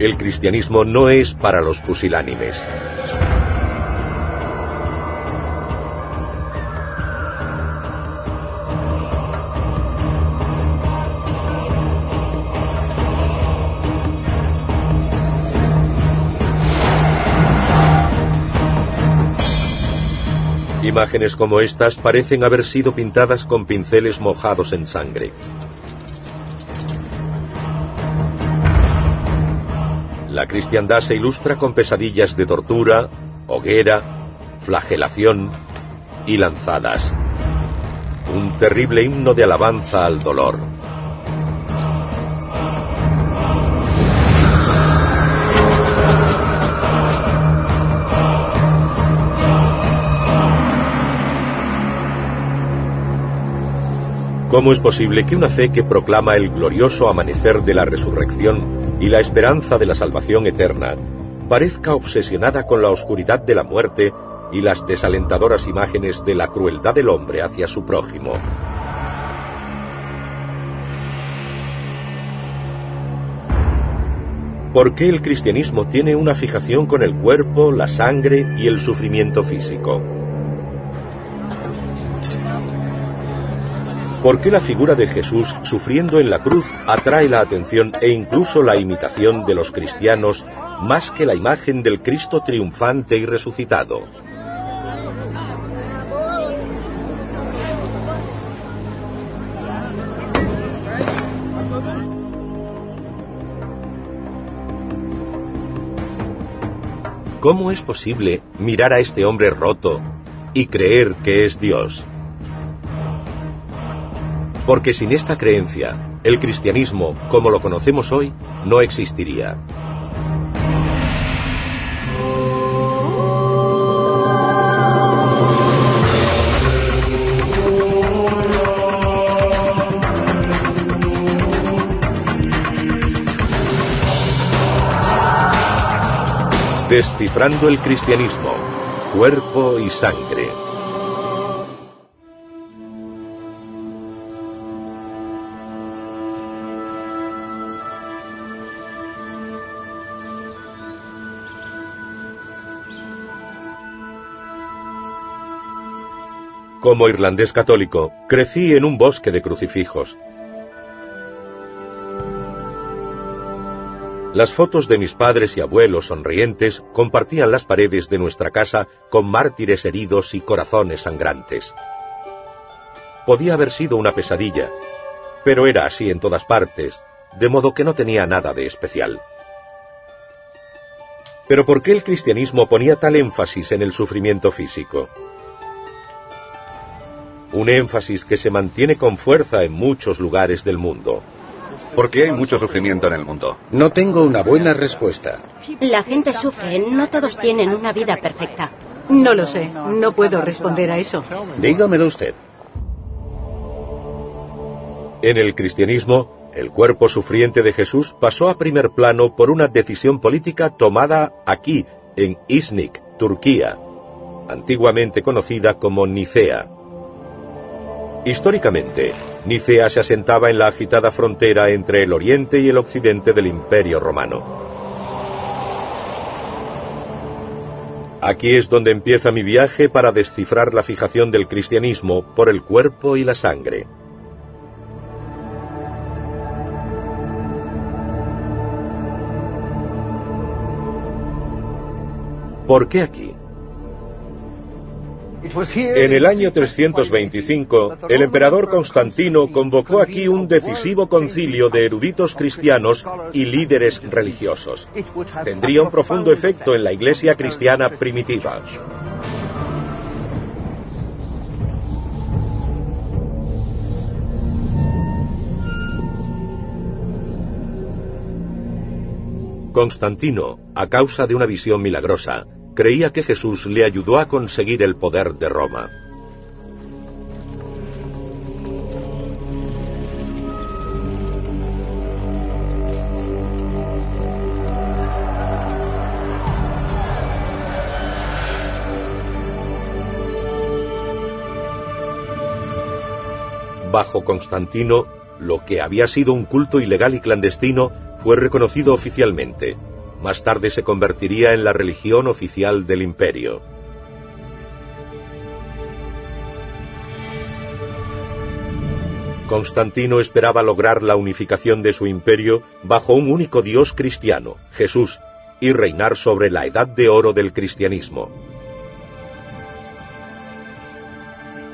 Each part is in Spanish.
El cristianismo no es para los pusilánimes. Imágenes como estas parecen haber sido pintadas con pinceles mojados en sangre. La cristiandad se ilustra con pesadillas de tortura, hoguera, flagelación y lanzadas. Un terrible himno de alabanza al dolor. ¿Cómo es posible que una fe que proclama el glorioso amanecer de la resurrección y la esperanza de la salvación eterna parezca obsesionada con la oscuridad de la muerte y las desalentadoras imágenes de la crueldad del hombre hacia su prójimo? ¿Por qué el cristianismo tiene una fijación con el cuerpo, la sangre y el sufrimiento físico? ¿Por qué la figura de Jesús sufriendo en la cruz atrae la atención e incluso la imitación de los cristianos más que la imagen del Cristo triunfante y resucitado? ¿Cómo es posible mirar a este hombre roto y creer que es Dios? Porque sin esta creencia, el cristianismo, como lo conocemos hoy, no existiría. Descifrando el cristianismo, cuerpo y sangre. Como irlandés católico, crecí en un bosque de crucifijos. Las fotos de mis padres y abuelos sonrientes compartían las paredes de nuestra casa con mártires heridos y corazones sangrantes. Podía haber sido una pesadilla, pero era así en todas partes, de modo que no tenía nada de especial. Pero ¿por qué el cristianismo ponía tal énfasis en el sufrimiento físico? Un énfasis que se mantiene con fuerza en muchos lugares del mundo. ¿Por qué hay mucho sufrimiento en el mundo? No tengo una buena respuesta. La gente sufre, no todos tienen una vida perfecta. No lo sé, no puedo responder a eso. Dígamelo usted. En el cristianismo, el cuerpo sufriente de Jesús pasó a primer plano por una decisión política tomada aquí, en Iznik, Turquía, antiguamente conocida como Nicea. Históricamente, Nicea se asentaba en la agitada frontera entre el oriente y el occidente del Imperio Romano. Aquí es donde empieza mi viaje para descifrar la fijación del cristianismo por el cuerpo y la sangre. ¿Por qué aquí? En el año 325, el emperador Constantino convocó aquí un decisivo concilio de eruditos cristianos y líderes religiosos. Tendría un profundo efecto en la iglesia cristiana primitiva. Constantino, a causa de una visión milagrosa, creía que Jesús le ayudó a conseguir el poder de Roma. Bajo Constantino, lo que había sido un culto ilegal y clandestino fue reconocido oficialmente, más tarde se convertiría en la religión oficial del imperio. Constantino esperaba lograr la unificación de su imperio bajo un único Dios cristiano, Jesús, y reinar sobre la edad de oro del cristianismo.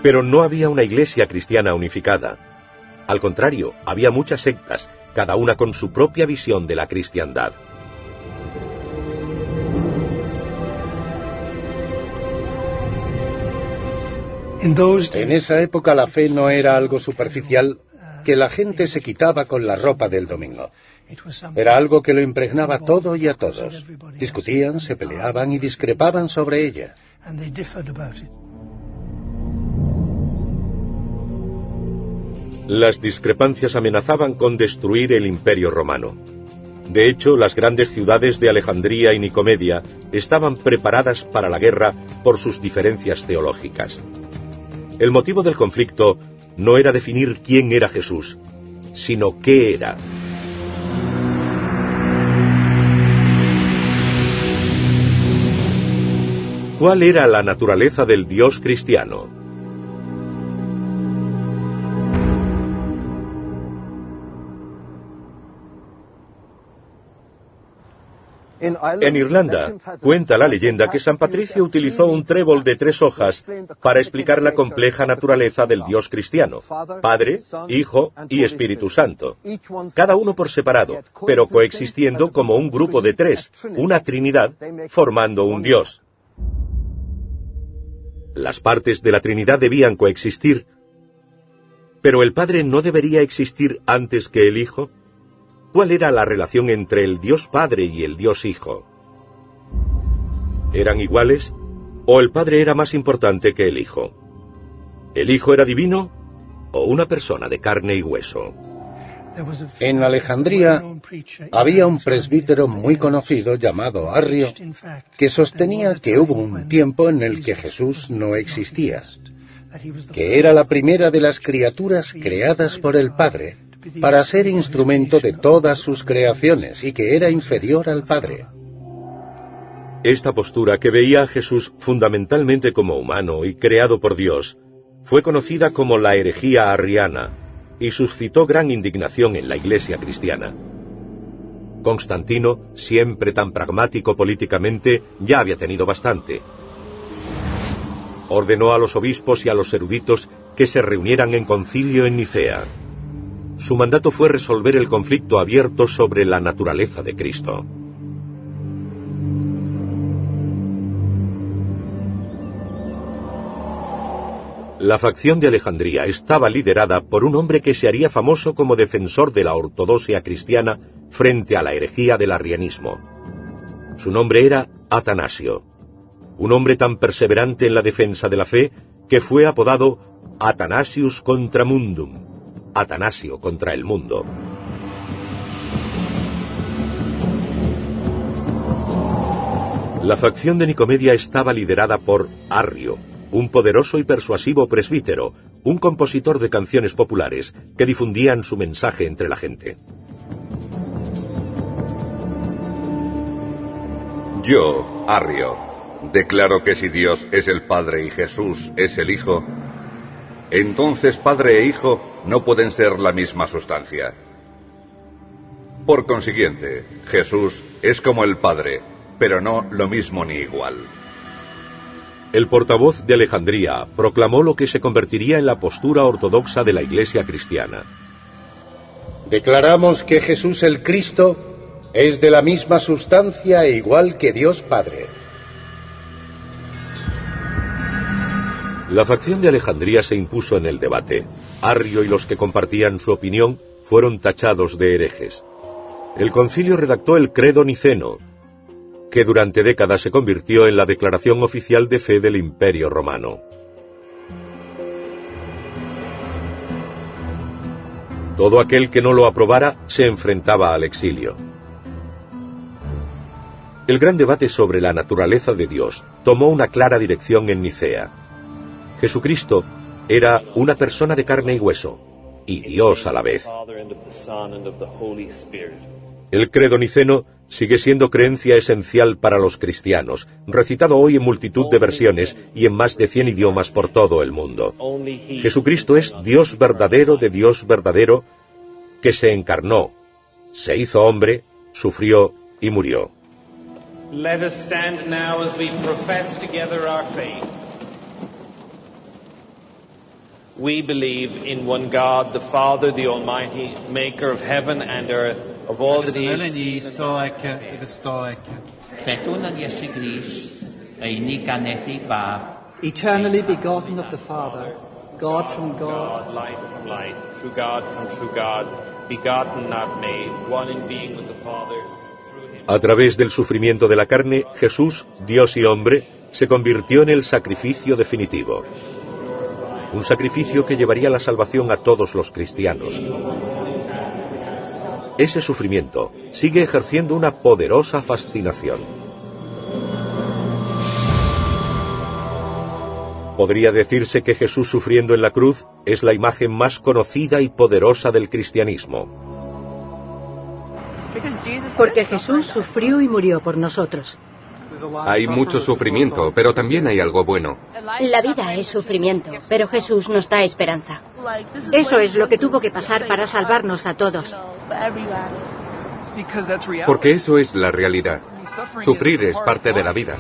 Pero no había una iglesia cristiana unificada. Al contrario, había muchas sectas, cada una con su propia visión de la cristiandad. En esa época la fe no era algo superficial que la gente se quitaba con la ropa del domingo. Era algo que lo impregnaba todo y a todos. Discutían, se peleaban y discrepaban sobre ella. Las discrepancias amenazaban con destruir el imperio romano. De hecho, las grandes ciudades de Alejandría y Nicomedia estaban preparadas para la guerra por sus diferencias teológicas. El motivo del conflicto no era definir quién era Jesús, sino qué era. ¿Cuál era la naturaleza del Dios cristiano? En Irlanda, cuenta la leyenda que San Patricio utilizó un trébol de tres hojas para explicar la compleja naturaleza del Dios cristiano, Padre, Hijo y Espíritu Santo, cada uno por separado, pero coexistiendo como un grupo de tres, una Trinidad, formando un Dios. Las partes de la Trinidad debían coexistir, pero el Padre no debería existir antes que el Hijo. ¿Cuál era la relación entre el Dios Padre y el Dios Hijo? ¿Eran iguales o el Padre era más importante que el Hijo? ¿El Hijo era divino o una persona de carne y hueso? En Alejandría había un presbítero muy conocido llamado Arrio que sostenía que hubo un tiempo en el que Jesús no existía, que era la primera de las criaturas creadas por el Padre para ser instrumento de todas sus creaciones y que era inferior al Padre. Esta postura que veía a Jesús fundamentalmente como humano y creado por Dios, fue conocida como la herejía arriana y suscitó gran indignación en la Iglesia cristiana. Constantino, siempre tan pragmático políticamente, ya había tenido bastante. Ordenó a los obispos y a los eruditos que se reunieran en concilio en Nicea. Su mandato fue resolver el conflicto abierto sobre la naturaleza de Cristo. La facción de Alejandría estaba liderada por un hombre que se haría famoso como defensor de la ortodoxia cristiana frente a la herejía del arrianismo. Su nombre era Atanasio, un hombre tan perseverante en la defensa de la fe que fue apodado Atanasius contra Mundum, Atanasio contra el mundo. La facción de Nicomedia estaba liderada por Arrio, un poderoso y persuasivo presbítero, un compositor de canciones populares que difundían su mensaje entre la gente. Yo, Arrio, declaro que si Dios es el Padre y Jesús es el Hijo, entonces Padre e Hijo no pueden ser la misma sustancia. Por consiguiente, Jesús es como el Padre, pero no lo mismo ni igual. El portavoz de Alejandría proclamó lo que se convertiría en la postura ortodoxa de la Iglesia cristiana. Declaramos que Jesús el Cristo es de la misma sustancia e igual que Dios Padre. La facción de Alejandría se impuso en el debate. Arrio y los que compartían su opinión fueron tachados de herejes. El concilio redactó el Credo Niceno, que durante décadas se convirtió en la declaración oficial de fe del Imperio Romano. Todo aquel que no lo aprobara se enfrentaba al exilio. El gran debate sobre la naturaleza de Dios tomó una clara dirección en Nicea. Jesucristo era una persona de carne y hueso, y Dios a la vez. El credo niceno sigue siendo creencia esencial para los cristianos, recitado hoy en multitud de versiones y en más de 100 idiomas por todo el mundo. Jesucristo es Dios verdadero de Dios verdadero que se encarnó, se hizo hombre, sufrió y murió. Let us stand now as we profess together our faith. We believe in one God, the Father, the Almighty, maker of heaven and earth, of all that is. Bab, eternally begotten of the Father, God from God, light from light, true God from true God, begotten, not made, one in being with the Father. A través del sufrimiento de la carne, Jesús, Dios y hombre, se convirtió en el sacrificio definitivo. Un sacrificio que llevaría la salvación a todos los cristianos. Ese sufrimiento sigue ejerciendo una poderosa fascinación. Podría decirse que Jesús sufriendo en la cruz es la imagen más conocida y poderosa del cristianismo. Porque Jesús sufrió y murió por nosotros. Hay mucho sufrimiento, pero también hay algo bueno. La vida es sufrimiento, pero Jesús nos da esperanza. Eso es lo que tuvo que pasar para salvarnos a todos. Porque eso es la realidad. Sufrir es parte de la vida.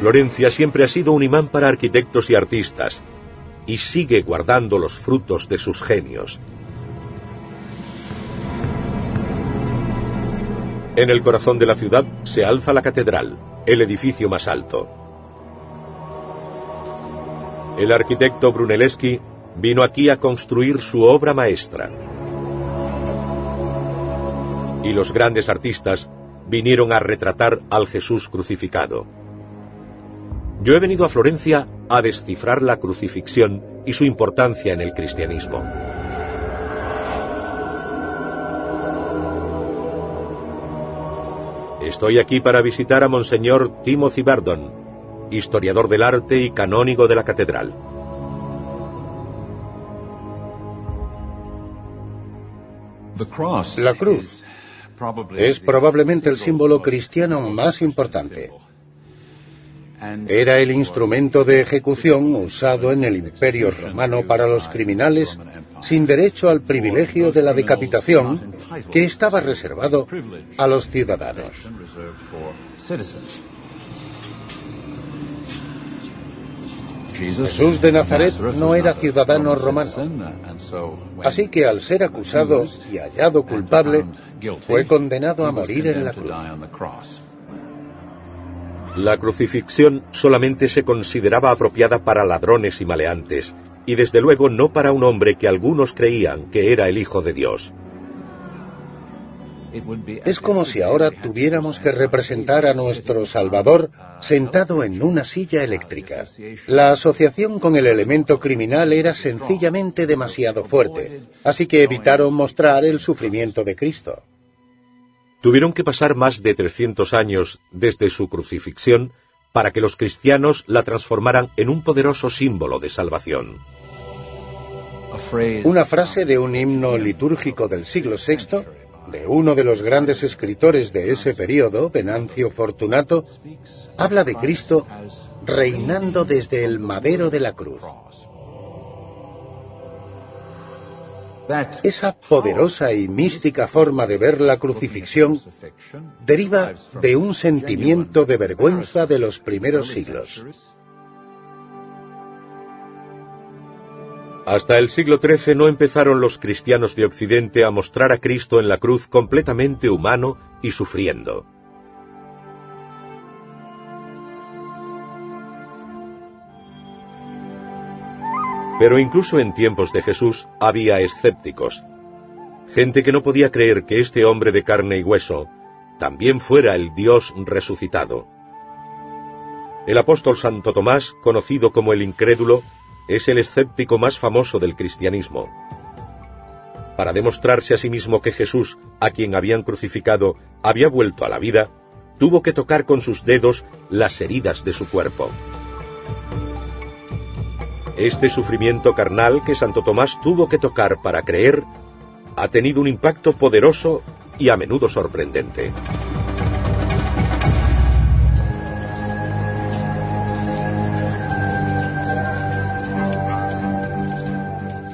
Florencia siempre ha sido un imán para arquitectos y artistas, y sigue guardando los frutos de sus genios. En el corazón de la ciudad se alza la catedral, el edificio más alto. El arquitecto Brunelleschi vino aquí a construir su obra maestra. Y los grandes artistas vinieron a retratar al Jesús crucificado. Yo he venido a Florencia a descifrar la crucifixión y su importancia en el cristianismo. Estoy aquí para visitar a Monseñor Timothy Bardon, historiador del arte y canónigo de la catedral. La cruz es probablemente el símbolo cristiano más importante. Era el instrumento de ejecución usado en el Imperio Romano para los criminales sin derecho al privilegio de la decapitación que estaba reservado a los ciudadanos. Jesús de Nazaret no era ciudadano romano, así que al ser acusado y hallado culpable, fue condenado a morir en la cruz. La crucifixión solamente se consideraba apropiada para ladrones y maleantes, y desde luego no para un hombre que algunos creían que era el Hijo de Dios. Es como si ahora tuviéramos que representar a nuestro Salvador sentado en una silla eléctrica. La asociación con el elemento criminal era sencillamente demasiado fuerte, así que evitaron mostrar el sufrimiento de Cristo. Tuvieron que pasar más de 300 años desde su crucifixión para que los cristianos la transformaran en un poderoso símbolo de salvación. Una frase de un himno litúrgico del siglo VI, de uno de los grandes escritores de ese periodo, Venancio Fortunato, habla de Cristo reinando desde el madero de la cruz. Esa poderosa y mística forma de ver la crucifixión deriva de un sentimiento de vergüenza de los primeros siglos. Hasta el siglo XIII no empezaron los cristianos de Occidente a mostrar a Cristo en la cruz completamente humano y sufriendo. Pero incluso en tiempos de Jesús había escépticos, gente que no podía creer que este hombre de carne y hueso también fuera el Dios resucitado. El apóstol Santo Tomás, conocido como el incrédulo, es el escéptico más famoso del cristianismo. Para demostrarse a sí mismo que Jesús, a quien habían crucificado, había vuelto a la vida, tuvo que tocar con sus dedos las heridas de su cuerpo. Este sufrimiento carnal que Santo Tomás tuvo que tocar para creer ha tenido un impacto poderoso y a menudo sorprendente.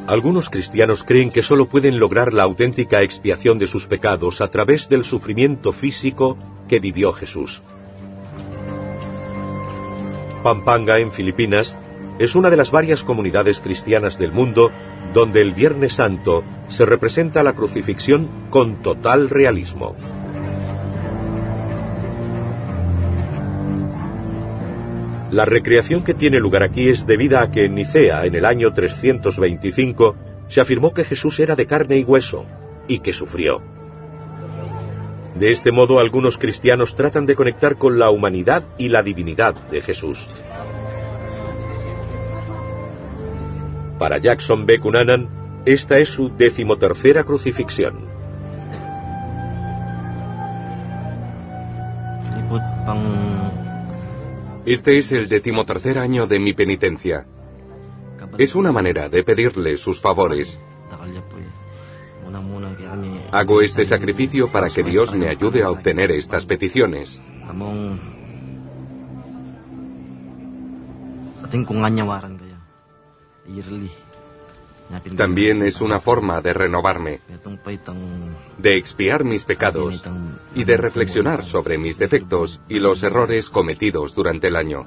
Algunos cristianos creen que solo pueden lograr la auténtica expiación de sus pecados a través del sufrimiento físico que vivió Jesús. Pampanga, en Filipinas, es una de las varias comunidades cristianas del mundo donde el Viernes Santo se representa la crucifixión con total realismo. La recreación que tiene lugar aquí es debida a que en Nicea, en el año 325, se afirmó que Jesús era de carne y hueso, y que sufrió. De este modo, algunos cristianos tratan de conectar con la humanidad y la divinidad de Jesús. Para Jackson B. Cunanan, esta es su decimotercera crucifixión. Este es el decimotercer año de mi penitencia. Es una manera de pedirle sus favores. Hago este sacrificio para que Dios me ayude a obtener estas peticiones. También es una forma de renovarme, de expiar mis pecados y de reflexionar sobre mis defectos y los errores cometidos durante el año.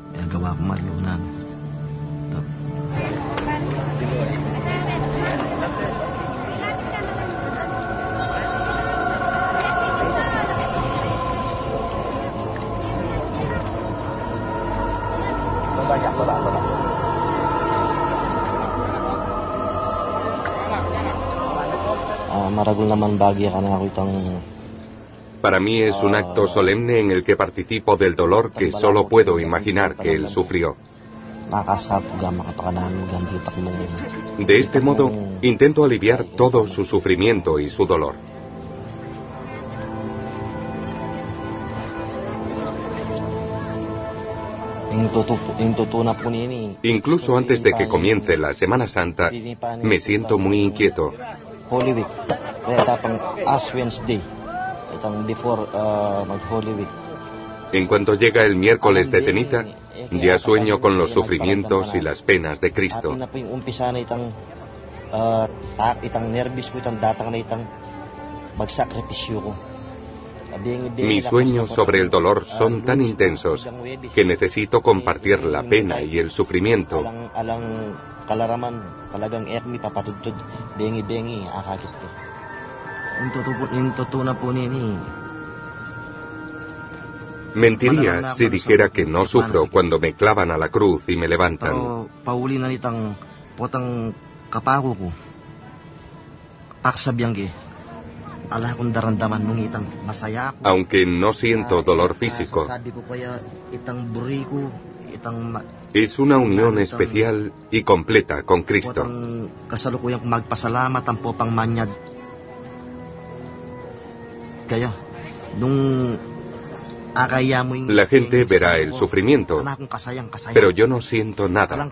Para mí es un acto solemne en el que participo del dolor que solo puedo imaginar que él sufrió. De este modo, intento aliviar todo su sufrimiento y su dolor. Incluso antes de que comience la Semana Santa, me siento muy inquieto. En cuanto llega el miércoles de ceniza, ya sueño con los sufrimientos y las penas de Cristo. Mis sueños sobre el dolor son tan intensos que necesito compartir la pena y el sufrimiento Mentiría si dijera que no sufro cuando me clavan a la cruz y me levantan. Aunque no siento dolor físico, es una unión especial y completa con Cristo. La gente verá el sufrimiento, pero yo no siento nada.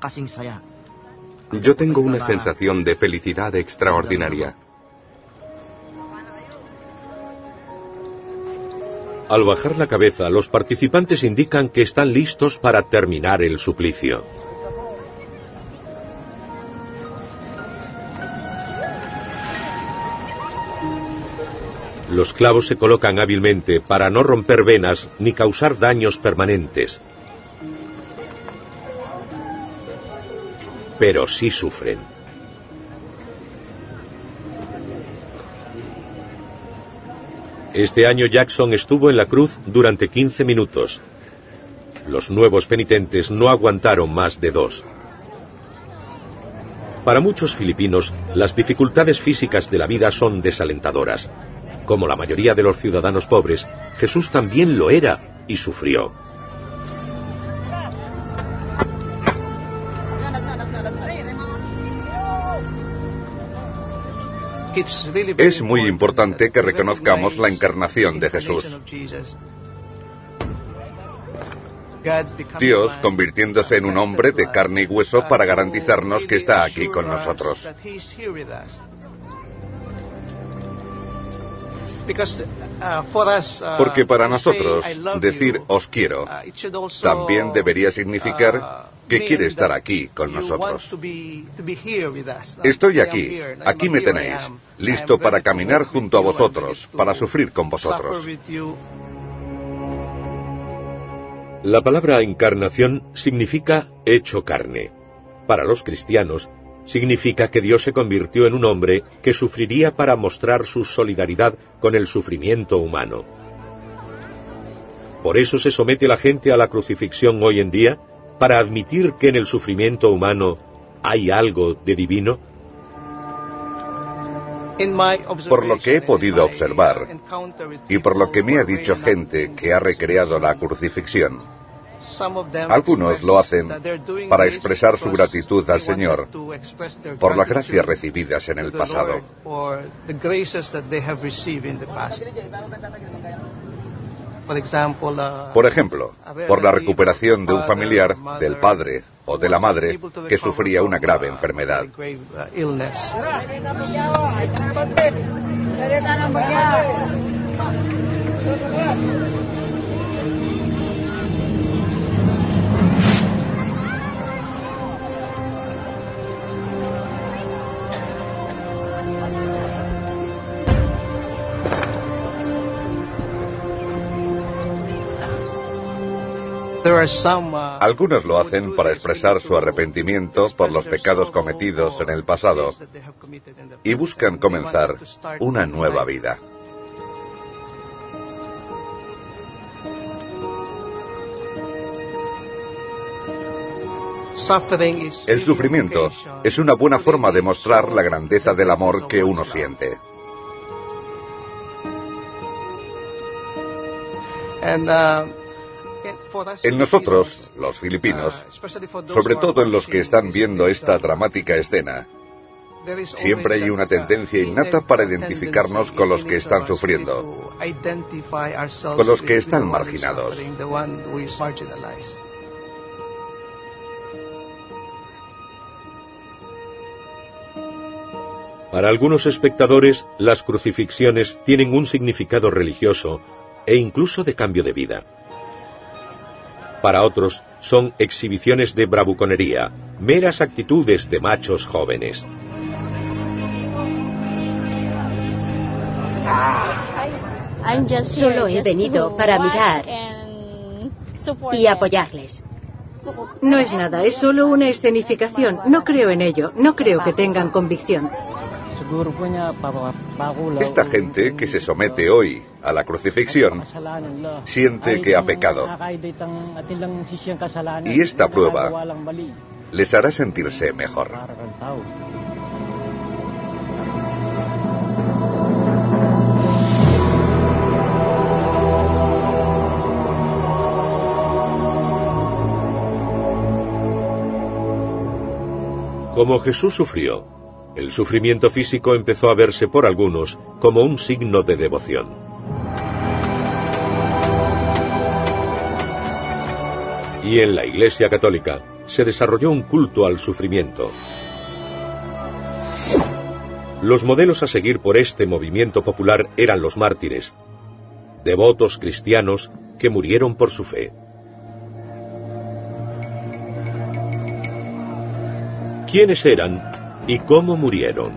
Yo tengo una sensación de felicidad extraordinaria. Al bajar la cabeza, los participantes indican que están listos para terminar el suplicio. Los clavos se colocan hábilmente para no romper venas ni causar daños permanentes. Pero sí sufren. Este año Jackson estuvo en la cruz durante 15 minutos. Los nuevos penitentes no aguantaron más de dos. Para muchos filipinos, las dificultades físicas de la vida son desalentadoras. Como la mayoría de los ciudadanos pobres, Jesús también lo era y sufrió. Es muy importante que reconozcamos la encarnación de Jesús. Dios convirtiéndose en un hombre de carne y hueso para garantizarnos que está aquí con nosotros. Porque para nosotros decir os quiero también debería significar que quiere estar aquí con nosotros. Estoy aquí, aquí me tenéis, listo para caminar junto a vosotros, para sufrir con vosotros. La palabra encarnación significa hecho carne. Para los cristianos, significa que Dios se convirtió en un hombre que sufriría para mostrar su solidaridad con el sufrimiento humano. Por eso se somete la gente a la crucifixión hoy en día, para admitir que en el sufrimiento humano hay algo de divino. Por lo que he podido observar y por lo que me ha dicho gente que ha recreado la crucifixión, algunos lo hacen para expresar su gratitud al Señor por las gracias recibidas en el pasado. Por ejemplo, por la recuperación de un familiar, del padre o de la madre que sufría una grave enfermedad. Algunos lo hacen para expresar su arrepentimiento por los pecados cometidos en el pasado y buscan comenzar una nueva vida. El sufrimiento es una buena forma de mostrar la grandeza del amor que uno siente. Uh, en nosotros, los filipinos, sobre todo en los que están viendo esta dramática escena, siempre hay una tendencia innata para identificarnos con los que están sufriendo, con los que están marginados. Para algunos espectadores, las crucifixiones tienen un significado religioso e incluso de cambio de vida. Para otros son exhibiciones de bravuconería, meras actitudes de machos jóvenes. Solo he venido para mirar y apoyarles. No es nada, es solo una escenificación. No creo en ello, no creo que tengan convicción. Esta gente que se somete hoy a la crucifixión siente que ha pecado. Y esta prueba les hará sentirse mejor. Como Jesús sufrió, el sufrimiento físico empezó a verse por algunos como un signo de devoción. Y en la Iglesia Católica se desarrolló un culto al sufrimiento. Los modelos a seguir por este movimiento popular eran los mártires, devotos cristianos que murieron por su fe. ¿Quiénes eran y cómo murieron.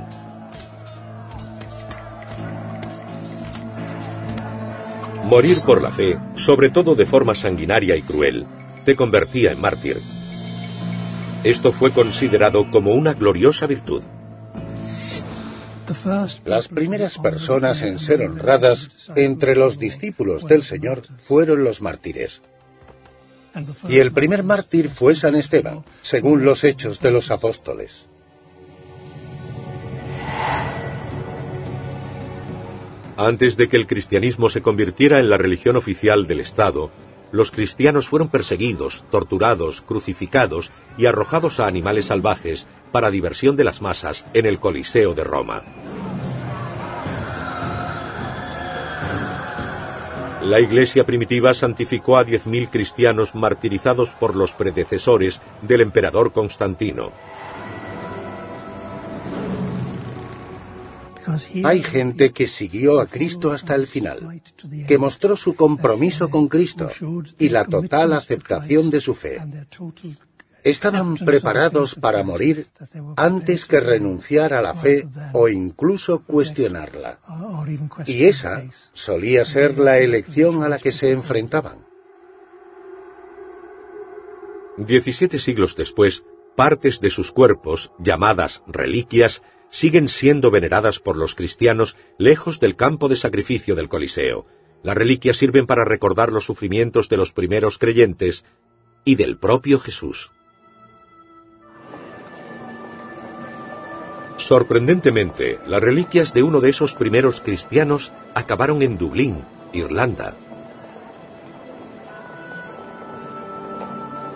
Morir por la fe, sobre todo de forma sanguinaria y cruel, te convertía en mártir. Esto fue considerado como una gloriosa virtud. Las primeras personas en ser honradas entre los discípulos del Señor fueron los mártires. Y el primer mártir fue San Esteban, según los hechos de los apóstoles. Antes de que el cristianismo se convirtiera en la religión oficial del Estado, los cristianos fueron perseguidos, torturados, crucificados y arrojados a animales salvajes para diversión de las masas en el Coliseo de Roma. La iglesia primitiva santificó a 10.000 cristianos martirizados por los predecesores del emperador Constantino. Hay gente que siguió a Cristo hasta el final, que mostró su compromiso con Cristo y la total aceptación de su fe. Estaban preparados para morir antes que renunciar a la fe o incluso cuestionarla. Y esa solía ser la elección a la que se enfrentaban. Diecisiete siglos después, partes de sus cuerpos, llamadas reliquias, siguen siendo veneradas por los cristianos lejos del campo de sacrificio del Coliseo. Las reliquias sirven para recordar los sufrimientos de los primeros creyentes y del propio Jesús. Sorprendentemente, las reliquias de uno de esos primeros cristianos acabaron en Dublín, Irlanda.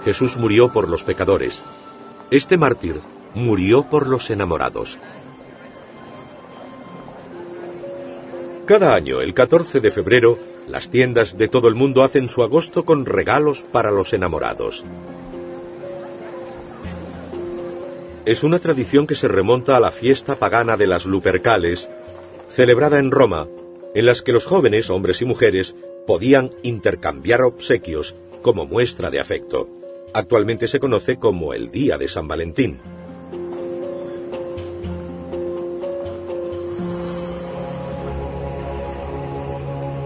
Jesús murió por los pecadores. Este mártir murió por los enamorados. Cada año, el 14 de febrero, las tiendas de todo el mundo hacen su agosto con regalos para los enamorados. es una tradición que se remonta a la fiesta pagana de las Lupercales, celebrada en Roma, en las que los jóvenes, hombres y mujeres, podían intercambiar obsequios como muestra de afecto. Actualmente se conoce como el Día de San Valentín.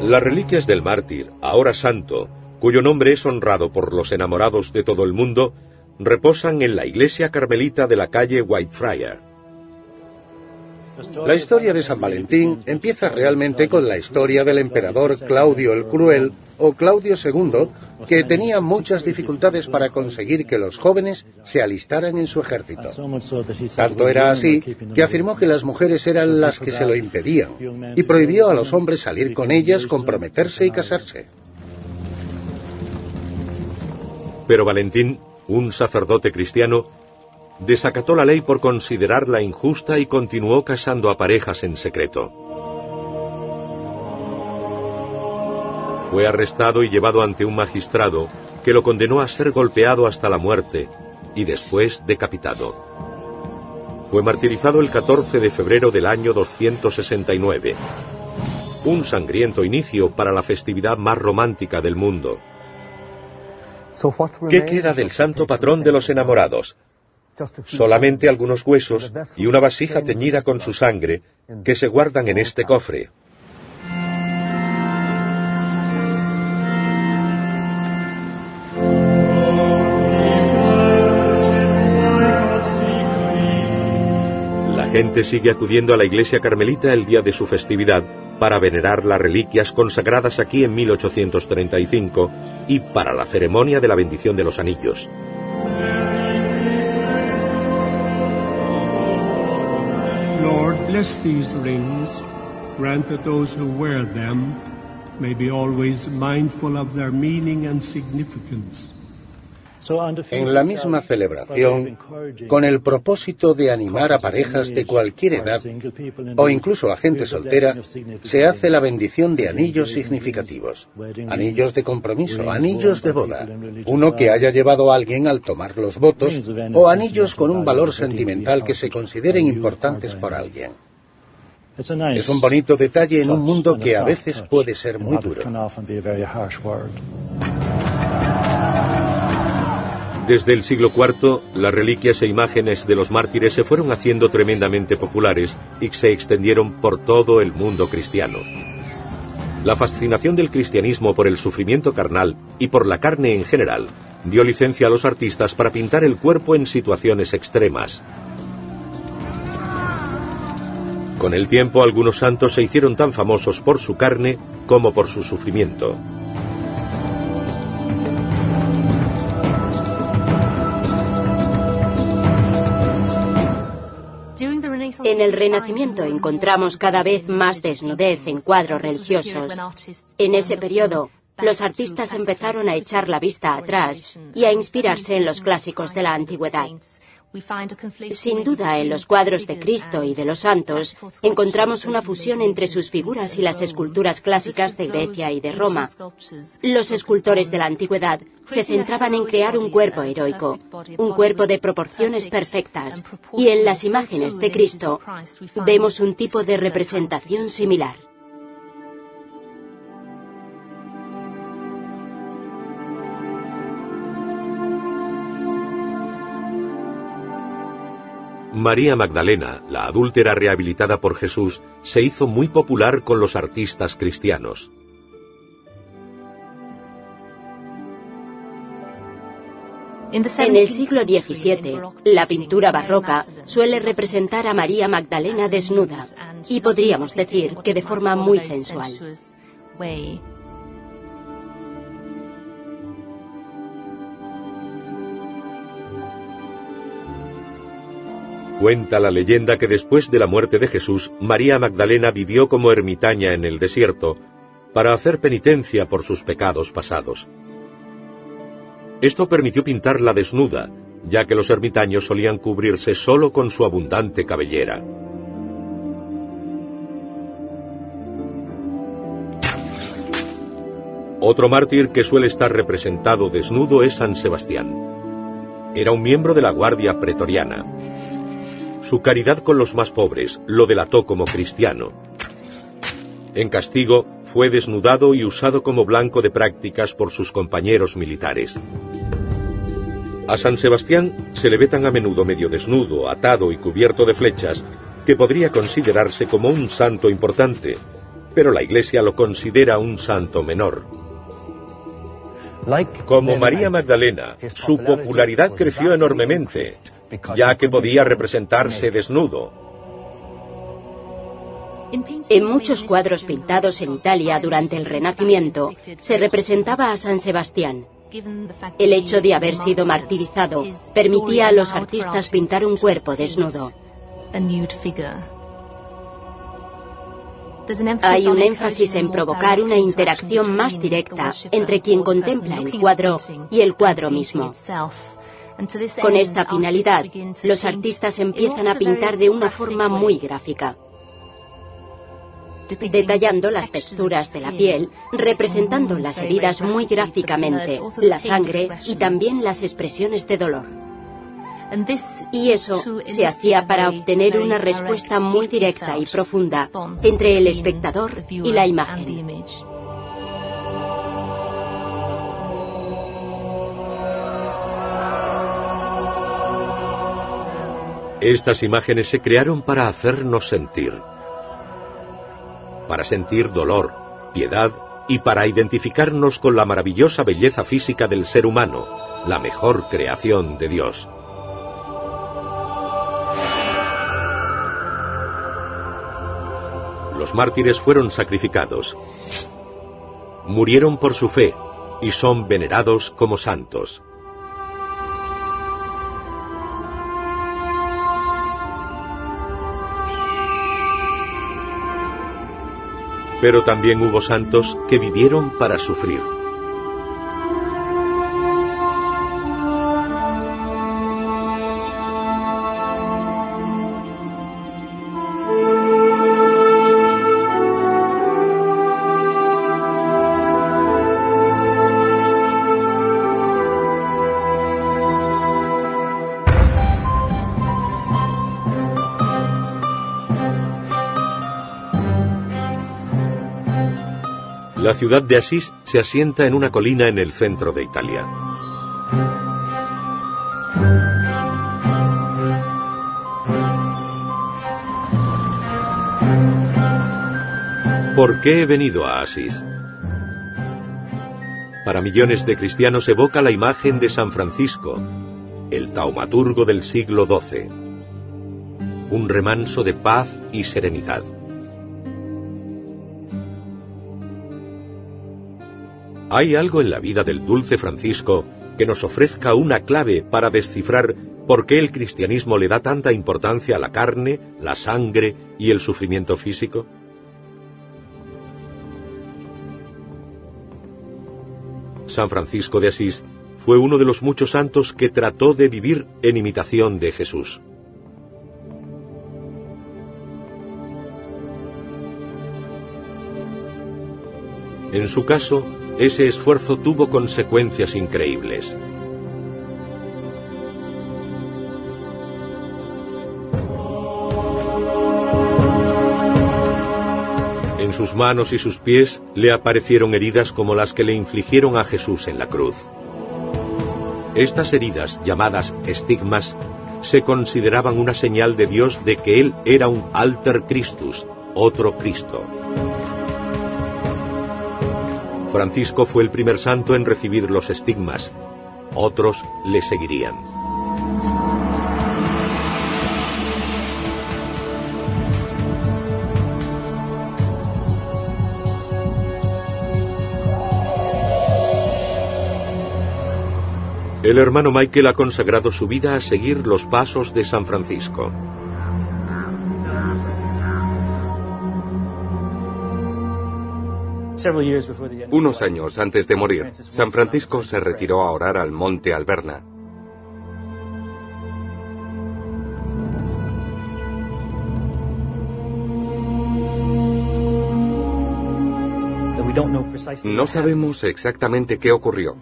Las reliquias del mártir, ahora santo, cuyo nombre es honrado por los enamorados de todo el mundo, reposan en la iglesia carmelita de la calle Whitefriar. La historia de San Valentín empieza realmente con la historia del emperador Claudio el Cruel o Claudio II, que tenía muchas dificultades para conseguir que los jóvenes se alistaran en su ejército. Tanto era así que afirmó que las mujeres eran las que se lo impedían y prohibió a los hombres salir con ellas, comprometerse y casarse. Pero Valentín un sacerdote cristiano, desacató la ley por considerarla injusta y continuó casando a parejas en secreto. Fue arrestado y llevado ante un magistrado que lo condenó a ser golpeado hasta la muerte y después decapitado. Fue martirizado el 14 de febrero del año 269. Un sangriento inicio para la festividad más romántica del mundo. ¿Qué queda del santo patrón de los enamorados? Solamente algunos huesos y una vasija teñida con su sangre que se guardan en este cofre. Gente sigue acudiendo a la iglesia carmelita el día de su festividad para venerar las reliquias consagradas aquí en 1835 y para la ceremonia de la bendición de los anillos. Lord, bless these rings. Grant that those who wear them may be always mindful of their meaning and significance. En la misma celebración, con el propósito de animar a parejas de cualquier edad o incluso a gente soltera, se hace la bendición de anillos significativos, anillos de compromiso, anillos de boda, uno que haya llevado a alguien al tomar los votos o anillos con un valor sentimental que se consideren importantes por alguien. Es un bonito detalle en un mundo que a veces puede ser muy duro. Desde el siglo IV, las reliquias e imágenes de los mártires se fueron haciendo tremendamente populares y se extendieron por todo el mundo cristiano. La fascinación del cristianismo por el sufrimiento carnal y por la carne en general dio licencia a los artistas para pintar el cuerpo en situaciones extremas. Con el tiempo algunos santos se hicieron tan famosos por su carne como por su sufrimiento. En el Renacimiento encontramos cada vez más desnudez en cuadros religiosos. En ese periodo, los artistas empezaron a echar la vista atrás y a inspirarse en los clásicos de la antigüedad. Sin duda, en los cuadros de Cristo y de los santos encontramos una fusión entre sus figuras y las esculturas clásicas de Grecia y de Roma. Los escultores de la antigüedad se centraban en crear un cuerpo heroico, un cuerpo de proporciones perfectas, y en las imágenes de Cristo vemos un tipo de representación similar. María Magdalena, la adúltera rehabilitada por Jesús, se hizo muy popular con los artistas cristianos. En el siglo XVII, la pintura barroca suele representar a María Magdalena desnuda, y podríamos decir que de forma muy sensual. Cuenta la leyenda que después de la muerte de Jesús, María Magdalena vivió como ermitaña en el desierto para hacer penitencia por sus pecados pasados. Esto permitió pintarla desnuda, ya que los ermitaños solían cubrirse solo con su abundante cabellera. Otro mártir que suele estar representado desnudo es San Sebastián. Era un miembro de la Guardia Pretoriana. Su caridad con los más pobres lo delató como cristiano. En castigo, fue desnudado y usado como blanco de prácticas por sus compañeros militares. A San Sebastián se le ve tan a menudo medio desnudo, atado y cubierto de flechas, que podría considerarse como un santo importante, pero la Iglesia lo considera un santo menor. Como María Magdalena, su popularidad creció enormemente, ya que podía representarse desnudo. En muchos cuadros pintados en Italia durante el Renacimiento se representaba a San Sebastián. El hecho de haber sido martirizado permitía a los artistas pintar un cuerpo desnudo. Hay un énfasis en provocar una interacción más directa entre quien contempla el cuadro y el cuadro mismo. Con esta finalidad, los artistas empiezan a pintar de una forma muy gráfica detallando las texturas de la piel, representando las heridas muy gráficamente, la sangre y también las expresiones de dolor. Y eso se hacía para obtener una respuesta muy directa y profunda entre el espectador y la imagen. Estas imágenes se crearon para hacernos sentir, para sentir dolor, piedad y para identificarnos con la maravillosa belleza física del ser humano, la mejor creación de Dios. Los mártires fueron sacrificados, murieron por su fe y son venerados como santos. Pero también hubo santos que vivieron para sufrir. Ciudad de Asís se asienta en una colina en el centro de Italia. ¿Por qué he venido a Asís? Para millones de cristianos evoca la imagen de San Francisco, el taumaturgo del siglo XII, un remanso de paz y serenidad. ¿Hay algo en la vida del dulce Francisco que nos ofrezca una clave para descifrar por qué el cristianismo le da tanta importancia a la carne, la sangre y el sufrimiento físico? San Francisco de Asís fue uno de los muchos santos que trató de vivir en imitación de Jesús. En su caso, ese esfuerzo tuvo consecuencias increíbles. En sus manos y sus pies le aparecieron heridas como las que le infligieron a Jesús en la cruz. Estas heridas, llamadas estigmas, se consideraban una señal de Dios de que Él era un alter Christus, otro Cristo. Francisco fue el primer santo en recibir los estigmas. Otros le seguirían. El hermano Michael ha consagrado su vida a seguir los pasos de San Francisco. Unos años antes de morir, San Francisco se retiró a orar al monte Alberna. No sabemos exactamente qué ocurrió,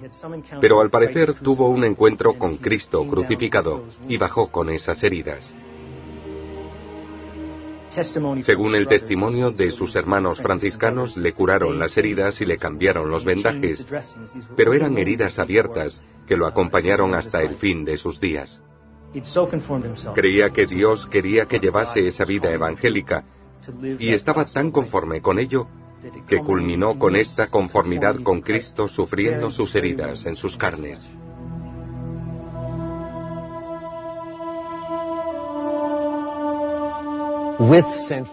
pero al parecer tuvo un encuentro con Cristo crucificado y bajó con esas heridas. Según el testimonio de sus hermanos franciscanos, le curaron las heridas y le cambiaron los vendajes, pero eran heridas abiertas que lo acompañaron hasta el fin de sus días. Creía que Dios quería que llevase esa vida evangélica y estaba tan conforme con ello que culminó con esta conformidad con Cristo sufriendo sus heridas en sus carnes.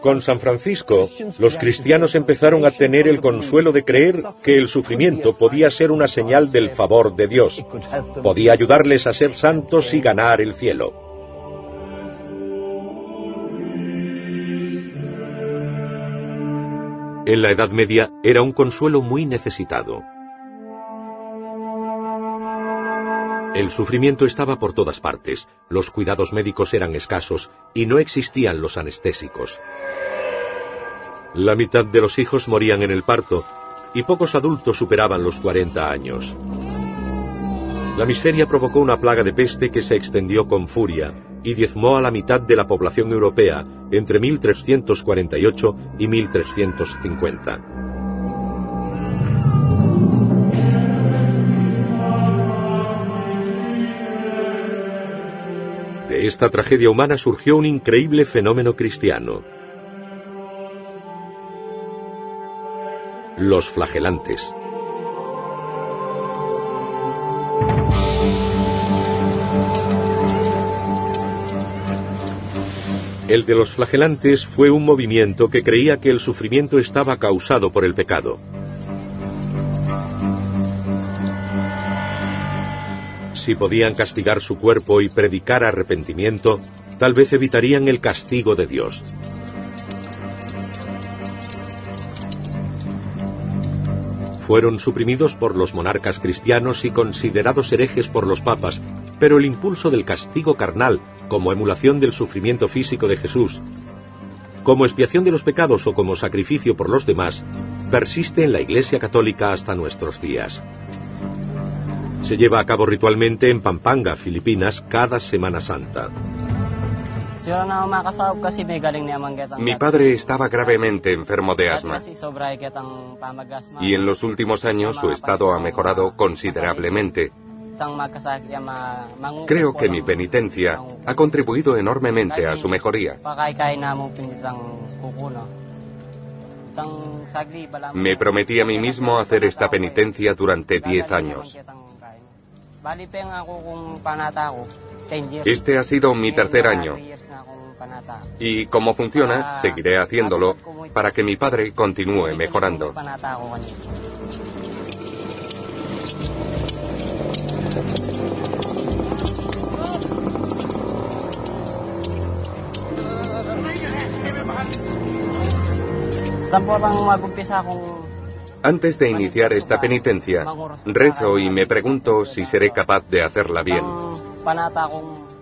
Con San Francisco, los cristianos empezaron a tener el consuelo de creer que el sufrimiento podía ser una señal del favor de Dios. Podía ayudarles a ser santos y ganar el cielo. En la Edad Media era un consuelo muy necesitado. El sufrimiento estaba por todas partes, los cuidados médicos eran escasos y no existían los anestésicos. La mitad de los hijos morían en el parto y pocos adultos superaban los 40 años. La miseria provocó una plaga de peste que se extendió con furia y diezmó a la mitad de la población europea entre 1348 y 1350. Esta tragedia humana surgió un increíble fenómeno cristiano. Los flagelantes. El de los flagelantes fue un movimiento que creía que el sufrimiento estaba causado por el pecado. Si podían castigar su cuerpo y predicar arrepentimiento, tal vez evitarían el castigo de Dios. Fueron suprimidos por los monarcas cristianos y considerados herejes por los papas, pero el impulso del castigo carnal, como emulación del sufrimiento físico de Jesús, como expiación de los pecados o como sacrificio por los demás, persiste en la Iglesia Católica hasta nuestros días. Se lleva a cabo ritualmente en Pampanga, Filipinas, cada Semana Santa. Mi padre estaba gravemente enfermo de asma y en los últimos años su estado ha mejorado considerablemente. Creo que mi penitencia ha contribuido enormemente a su mejoría. Me prometí a mí mismo hacer esta penitencia durante 10 años. Este ha sido mi tercer año. Y como funciona, seguiré haciéndolo para que mi padre continúe mejorando. Antes de iniciar esta penitencia, rezo y me pregunto si seré capaz de hacerla bien.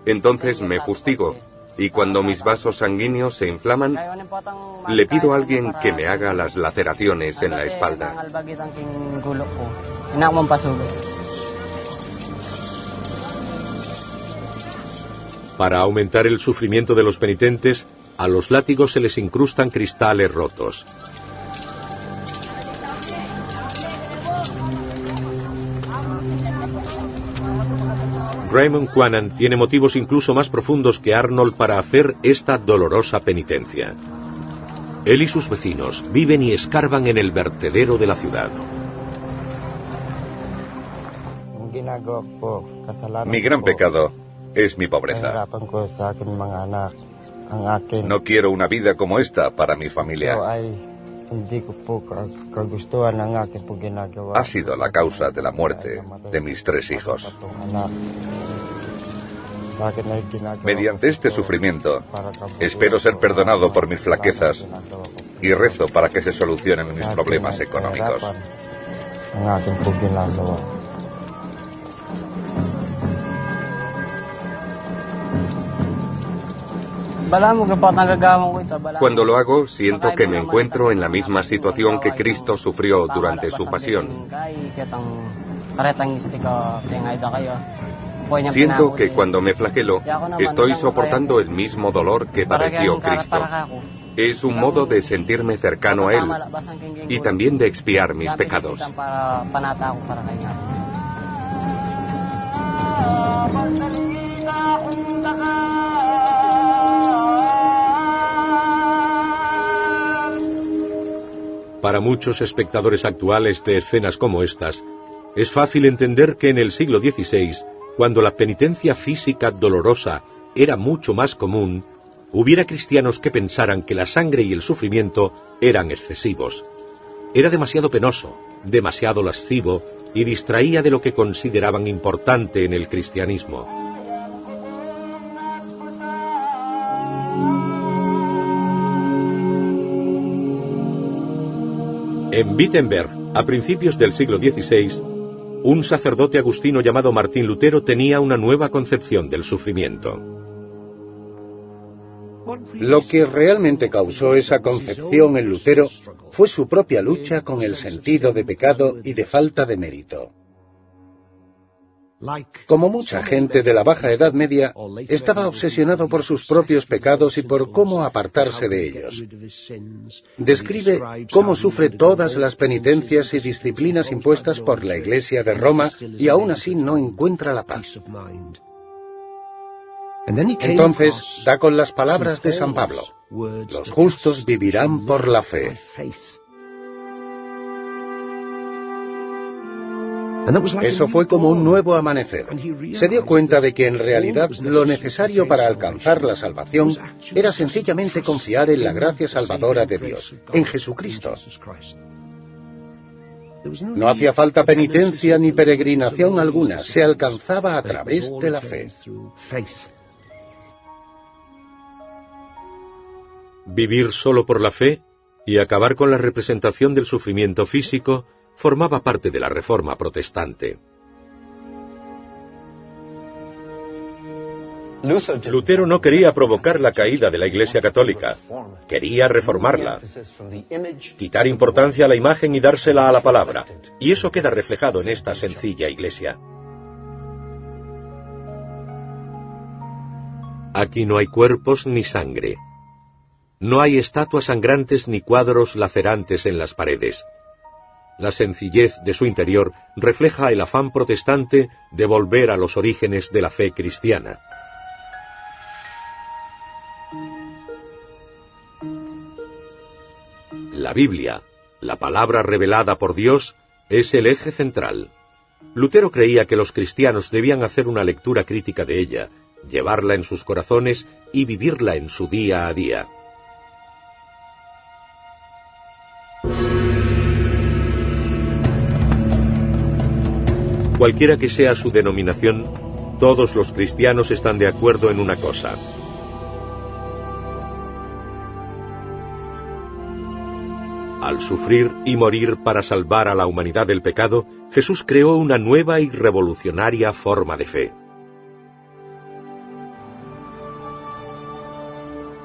Entonces me fustigo y cuando mis vasos sanguíneos se inflaman, le pido a alguien que me haga las laceraciones en la espalda. Para aumentar el sufrimiento de los penitentes, a los látigos se les incrustan cristales rotos. Raymond Quanan tiene motivos incluso más profundos que Arnold para hacer esta dolorosa penitencia. Él y sus vecinos viven y escarban en el vertedero de la ciudad. Mi gran pecado es mi pobreza. No quiero una vida como esta para mi familia. Ha sido la causa de la muerte de mis tres hijos. Mediante este sufrimiento, espero ser perdonado por mis flaquezas y rezo para que se solucionen mis problemas económicos. Cuando lo hago, siento que me encuentro en la misma situación que Cristo sufrió durante su pasión. Siento que cuando me flagelo, estoy soportando el mismo dolor que padeció Cristo. Es un modo de sentirme cercano a Él y también de expiar mis pecados. Para muchos espectadores actuales de escenas como estas, es fácil entender que en el siglo XVI, cuando la penitencia física dolorosa era mucho más común, hubiera cristianos que pensaran que la sangre y el sufrimiento eran excesivos. Era demasiado penoso, demasiado lascivo y distraía de lo que consideraban importante en el cristianismo. En Wittenberg, a principios del siglo XVI, un sacerdote agustino llamado Martín Lutero tenía una nueva concepción del sufrimiento. Lo que realmente causó esa concepción en Lutero fue su propia lucha con el sentido de pecado y de falta de mérito. Como mucha gente de la Baja Edad Media, estaba obsesionado por sus propios pecados y por cómo apartarse de ellos. Describe cómo sufre todas las penitencias y disciplinas impuestas por la Iglesia de Roma y aún así no encuentra la paz. Entonces da con las palabras de San Pablo, los justos vivirán por la fe. Eso fue como un nuevo amanecer. Se dio cuenta de que en realidad lo necesario para alcanzar la salvación era sencillamente confiar en la gracia salvadora de Dios, en Jesucristo. No hacía falta penitencia ni peregrinación alguna, se alcanzaba a través de la fe. Vivir solo por la fe y acabar con la representación del sufrimiento físico formaba parte de la Reforma protestante. Lutero no quería provocar la caída de la Iglesia Católica, quería reformarla, quitar importancia a la imagen y dársela a la palabra, y eso queda reflejado en esta sencilla Iglesia. Aquí no hay cuerpos ni sangre. No hay estatuas sangrantes ni cuadros lacerantes en las paredes. La sencillez de su interior refleja el afán protestante de volver a los orígenes de la fe cristiana. La Biblia, la palabra revelada por Dios, es el eje central. Lutero creía que los cristianos debían hacer una lectura crítica de ella, llevarla en sus corazones y vivirla en su día a día. Cualquiera que sea su denominación, todos los cristianos están de acuerdo en una cosa. Al sufrir y morir para salvar a la humanidad del pecado, Jesús creó una nueva y revolucionaria forma de fe.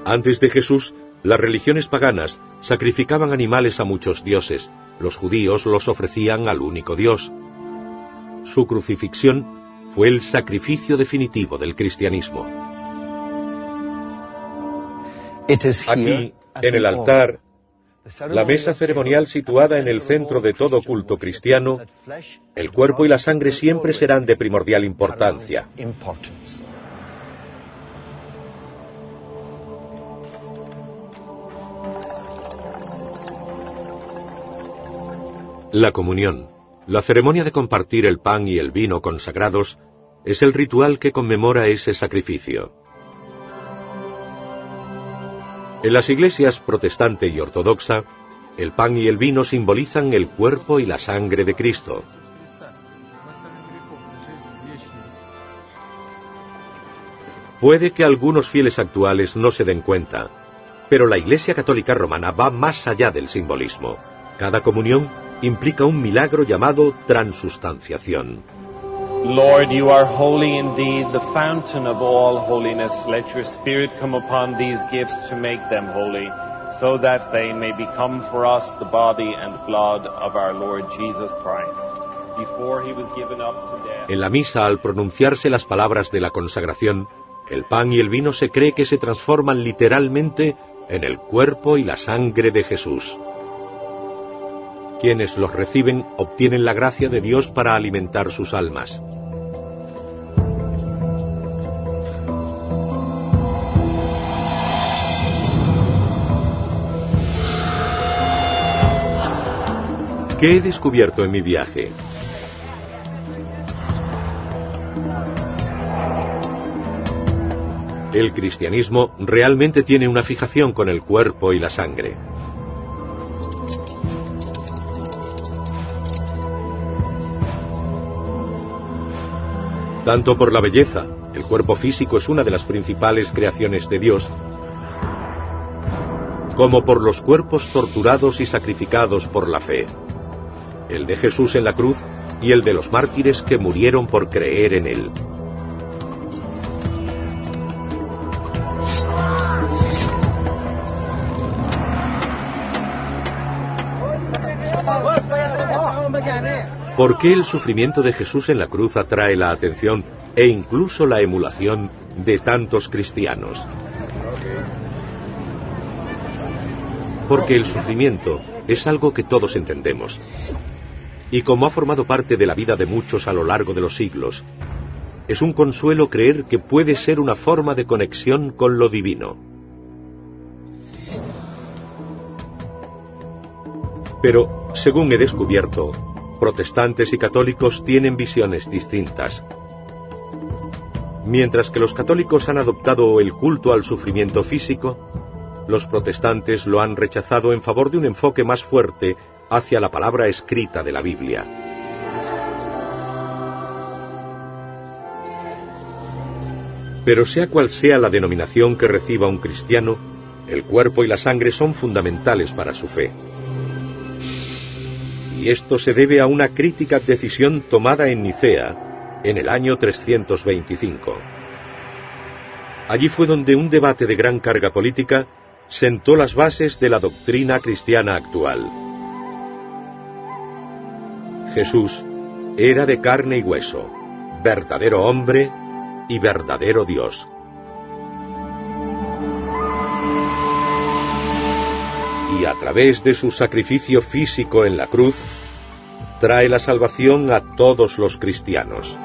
Antes de Jesús, las religiones paganas sacrificaban animales a muchos dioses, los judíos los ofrecían al único Dios. Su crucifixión fue el sacrificio definitivo del cristianismo. Aquí, en el altar, la mesa ceremonial situada en el centro de todo culto cristiano, el cuerpo y la sangre siempre serán de primordial importancia. La comunión, la ceremonia de compartir el pan y el vino consagrados, es el ritual que conmemora ese sacrificio. En las iglesias protestante y ortodoxa, el pan y el vino simbolizan el cuerpo y la sangre de Cristo. Puede que algunos fieles actuales no se den cuenta, pero la Iglesia Católica Romana va más allá del simbolismo. Cada comunión implica un milagro llamado transustanciación. Lord, you are holy indeed, the fountain of all holiness. Let your Spirit come upon these gifts to make them holy, so that they may become for us the body and blood of our Lord Jesus Christ. Before he was given up to death. En la misa, al pronunciarse las palabras de la consagración, el pan y el vino se cree que se transforman literalmente en el cuerpo y la sangre de Jesús. Quienes los reciben obtienen la gracia de Dios para alimentar sus almas. ¿Qué he descubierto en mi viaje? El cristianismo realmente tiene una fijación con el cuerpo y la sangre. Tanto por la belleza, el cuerpo físico es una de las principales creaciones de Dios, como por los cuerpos torturados y sacrificados por la fe, el de Jesús en la cruz y el de los mártires que murieron por creer en él. ¿Por qué el sufrimiento de Jesús en la cruz atrae la atención e incluso la emulación de tantos cristianos? Porque el sufrimiento es algo que todos entendemos. Y como ha formado parte de la vida de muchos a lo largo de los siglos, es un consuelo creer que puede ser una forma de conexión con lo divino. Pero, según he descubierto, protestantes y católicos tienen visiones distintas. Mientras que los católicos han adoptado el culto al sufrimiento físico, los protestantes lo han rechazado en favor de un enfoque más fuerte hacia la palabra escrita de la Biblia. Pero sea cual sea la denominación que reciba un cristiano, el cuerpo y la sangre son fundamentales para su fe y esto se debe a una crítica decisión tomada en Nicea en el año 325. Allí fue donde un debate de gran carga política sentó las bases de la doctrina cristiana actual. Jesús era de carne y hueso, verdadero hombre y verdadero Dios. A través de su sacrificio físico en la cruz, trae la salvación a todos los cristianos.